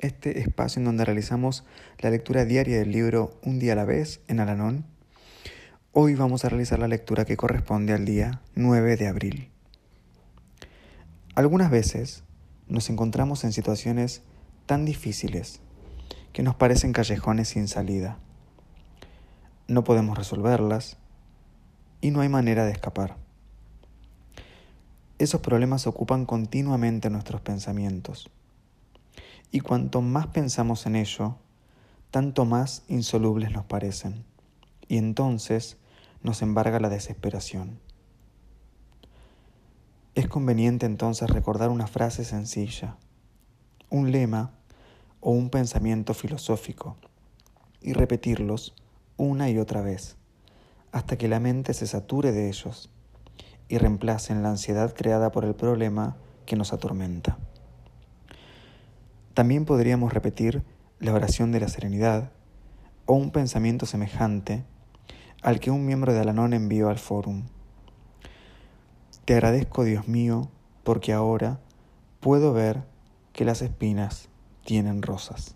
este espacio en donde realizamos la lectura diaria del libro Un día a la vez en Alanón Hoy vamos a realizar la lectura que corresponde al día 9 de abril. Algunas veces nos encontramos en situaciones tan difíciles que nos parecen callejones sin salida. No podemos resolverlas y no hay manera de escapar. Esos problemas ocupan continuamente nuestros pensamientos. Y cuanto más pensamos en ello, tanto más insolubles nos parecen. Y entonces nos embarga la desesperación. Es conveniente entonces recordar una frase sencilla, un lema o un pensamiento filosófico y repetirlos una y otra vez hasta que la mente se sature de ellos y reemplacen la ansiedad creada por el problema que nos atormenta. También podríamos repetir la oración de la serenidad o un pensamiento semejante al que un miembro de Alanón envió al fórum. Te agradezco, Dios mío, porque ahora puedo ver que las espinas tienen rosas.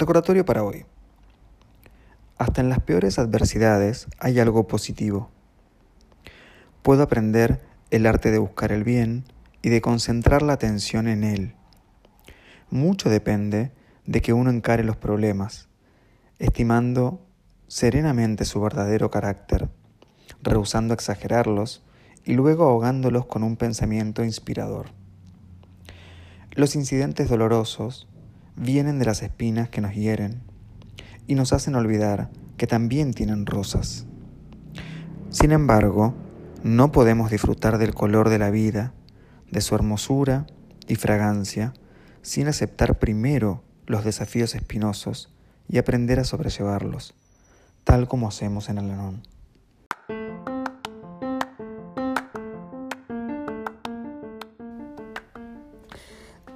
Recordatorio para hoy. Hasta en las peores adversidades hay algo positivo. Puedo aprender el arte de buscar el bien y de concentrar la atención en él. Mucho depende de que uno encare los problemas, estimando serenamente su verdadero carácter, rehusando exagerarlos y luego ahogándolos con un pensamiento inspirador. Los incidentes dolorosos vienen de las espinas que nos hieren y nos hacen olvidar que también tienen rosas. Sin embargo, no podemos disfrutar del color de la vida, de su hermosura y fragancia, sin aceptar primero los desafíos espinosos y aprender a sobrellevarlos, tal como hacemos en Alanón.